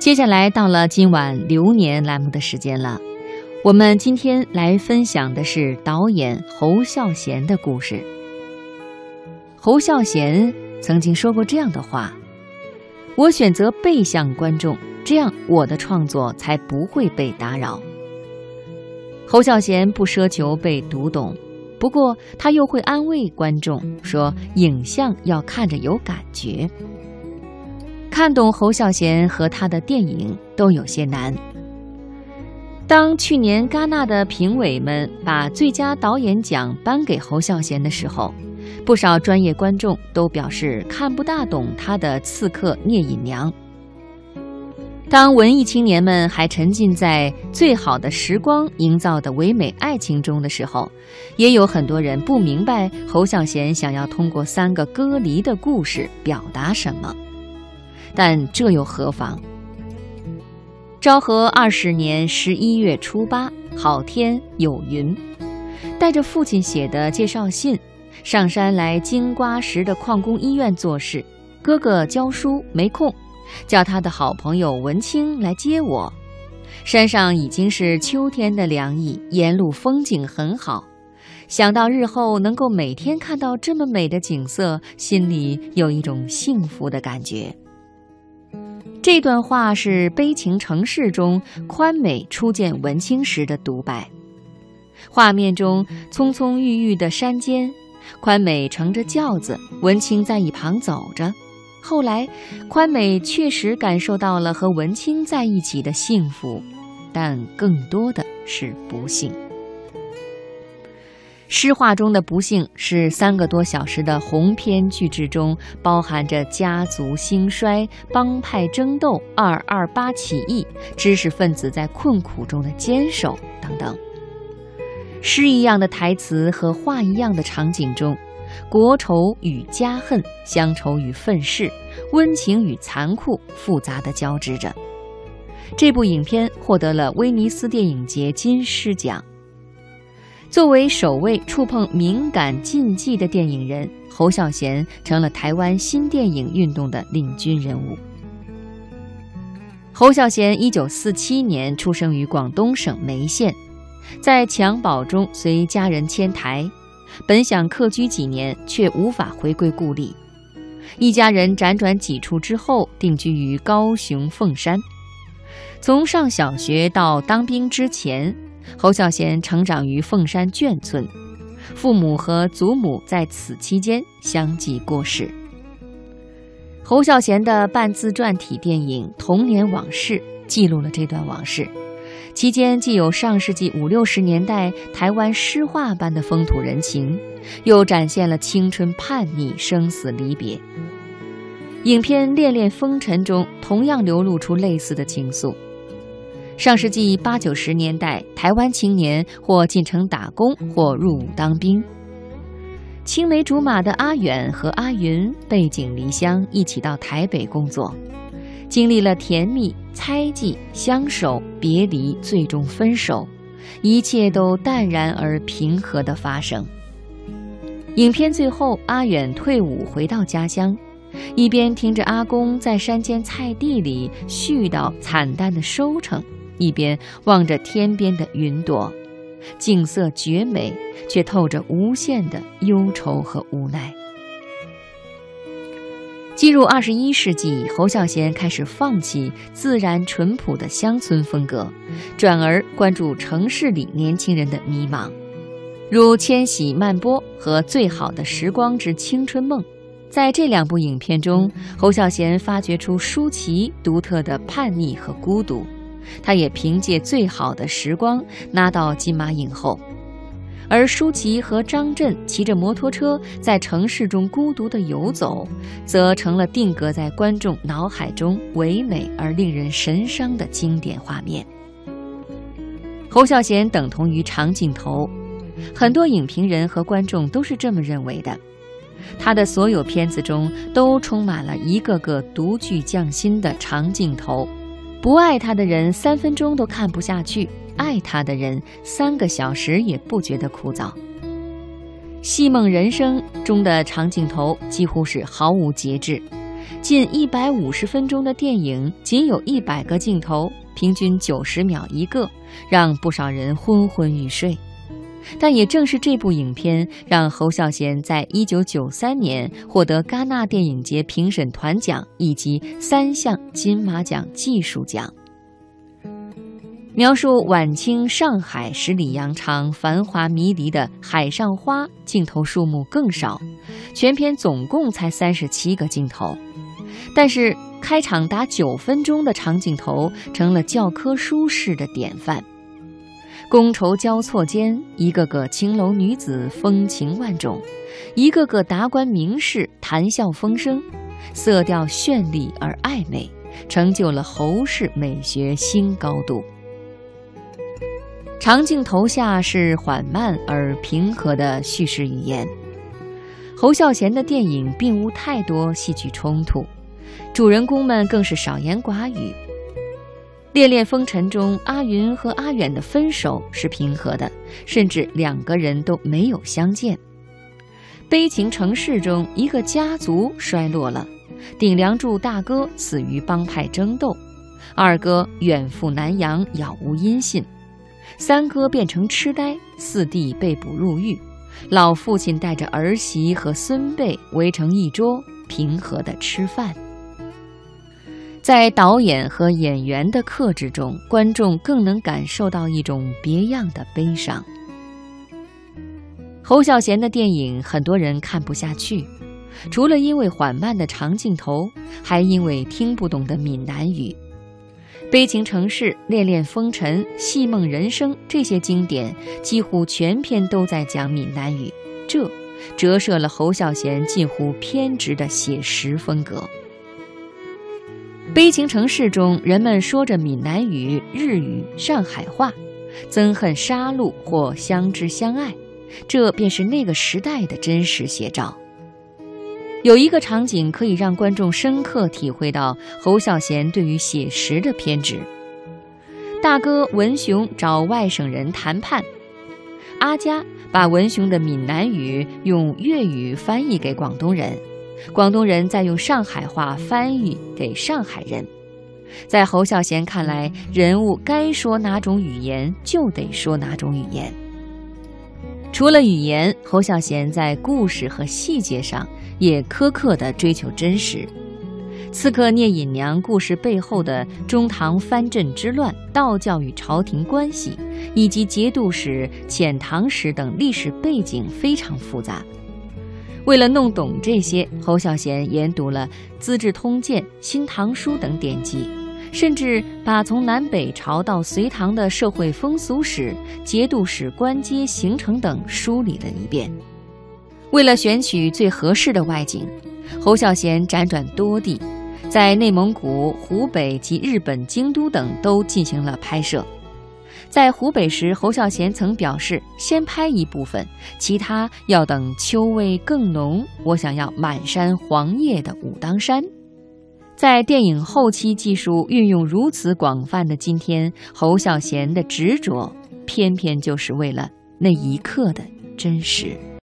接下来到了今晚流年栏目的时间了，我们今天来分享的是导演侯孝贤的故事。侯孝贤曾经说过这样的话：“我选择背向观众，这样我的创作才不会被打扰。”侯孝贤不奢求被读懂，不过他又会安慰观众说：“影像要看着有感觉。”看懂侯孝贤和他的电影都有些难。当去年戛纳的评委们把最佳导演奖颁给侯孝贤的时候，不少专业观众都表示看不大懂他的《刺客聂隐娘》。当文艺青年们还沉浸在最好的时光营造的唯美爱情中的时候，也有很多人不明白侯孝贤想要通过三个割离的故事表达什么。但这又何妨？昭和二十年十一月初八，好天有云，带着父亲写的介绍信，上山来金瓜石的矿工医院做事。哥哥教书没空，叫他的好朋友文清来接我。山上已经是秋天的凉意，沿路风景很好。想到日后能够每天看到这么美的景色，心里有一种幸福的感觉。这段话是《悲情城市》中宽美初见文清时的独白。画面中葱葱郁郁的山间，宽美乘着轿子，文清在一旁走着。后来，宽美确实感受到了和文清在一起的幸福，但更多的是不幸。诗画中的不幸是三个多小时的鸿篇巨制中包含着家族兴衰、帮派争斗、二二八起义、知识分子在困苦中的坚守等等。诗一样的台词和画一样的场景中，国仇与家恨、乡愁与愤世、温情与残酷复杂的交织着。这部影片获得了威尼斯电影节金狮奖。作为首位触碰敏感禁忌的电影人，侯孝贤成了台湾新电影运动的领军人物。侯孝贤一九四七年出生于广东省梅县，在襁褓中随家人迁台，本想客居几年，却无法回归故里。一家人辗转几处之后，定居于高雄凤山。从上小学到当兵之前。侯孝贤成长于凤山眷村，父母和祖母在此期间相继过世。侯孝贤的半自传体电影《童年往事》记录了这段往事，期间既有上世纪五六十年代台湾诗画般的风土人情，又展现了青春叛逆、生死离别。影片《恋恋风尘》中同样流露出类似的情愫。上世纪八九十年代，台湾青年或进城打工，或入伍当兵。青梅竹马的阿远和阿云背井离乡，一起到台北工作，经历了甜蜜、猜忌、相守、别离，最终分手，一切都淡然而平和的发生。影片最后，阿远退伍回到家乡，一边听着阿公在山间菜地里絮叨惨淡的收成。一边望着天边的云朵，景色绝美，却透着无限的忧愁和无奈。进入二十一世纪，侯孝贤开始放弃自然淳朴的乡村风格，转而关注城市里年轻人的迷茫，如《千禧慢播》和《最好的时光之青春梦》。在这两部影片中，侯孝贤发掘出舒淇独特的叛逆和孤独。他也凭借最好的时光拿到金马影后，而舒淇和张震骑着摩托车在城市中孤独地游走，则成了定格在观众脑海中唯美而令人神伤的经典画面。侯孝贤等同于长镜头，很多影评人和观众都是这么认为的。他的所有片子中都充满了一个个独具匠心的长镜头。不爱他的人三分钟都看不下去，爱他的人三个小时也不觉得枯燥。《戏梦人生》中的长镜头几乎是毫无节制，近一百五十分钟的电影，仅有一百个镜头，平均九十秒一个，让不少人昏昏欲睡。但也正是这部影片，让侯孝贤在一九九三年获得戛纳电影节评审团奖以及三项金马奖技术奖。描述晚清上海十里洋场繁华迷离的海上花镜头数目更少，全片总共才三十七个镜头，但是开场达九分钟的长镜头成了教科书式的典范。觥筹交错间，一个个青楼女子风情万种，一个个达官名士谈笑风生，色调绚丽而暧昧，成就了侯氏美学新高度。长镜头下是缓慢而平和的叙事语言。侯孝贤的电影并无太多戏剧冲突，主人公们更是少言寡语。《恋恋风尘》中，阿云和阿远的分手是平和的，甚至两个人都没有相见。《悲情城市》中，一个家族衰落了，顶梁柱大哥死于帮派争斗，二哥远赴南洋，杳无音信，三哥变成痴呆，四弟被捕入狱，老父亲带着儿媳和孙辈围成一桌，平和的吃饭。在导演和演员的克制中，观众更能感受到一种别样的悲伤。侯孝贤的电影，很多人看不下去，除了因为缓慢的长镜头，还因为听不懂的闽南语。《悲情城市》《恋恋风尘》《戏梦人生》这些经典，几乎全篇都在讲闽南语，这折射了侯孝贤近乎偏执的写实风格。悲情城市中，人们说着闽南语、日语、上海话，憎恨杀戮或相知相爱，这便是那个时代的真实写照。有一个场景可以让观众深刻体会到侯孝贤对于写实的偏执：大哥文雄找外省人谈判，阿佳把文雄的闽南语用粤语翻译给广东人。广东人在用上海话翻译给上海人，在侯孝贤看来，人物该说哪种语言就得说哪种语言。除了语言，侯孝贤在故事和细节上也苛刻地追求真实。刺客聂隐娘故事背后的中唐藩镇之乱、道教与朝廷关系，以及节度使、遣唐使等历史背景非常复杂。为了弄懂这些，侯孝贤研读了《资治通鉴》《新唐书》等典籍，甚至把从南北朝到隋唐的社会风俗史、节度使官阶形成等梳理了一遍。为了选取最合适的外景，侯孝贤辗转多地，在内蒙古、湖北及日本京都等都进行了拍摄。在湖北时，侯孝贤曾表示：“先拍一部分，其他要等秋味更浓。我想要满山黄叶的武当山。”在电影后期技术运用如此广泛的今天，侯孝贤的执着，偏偏就是为了那一刻的真实。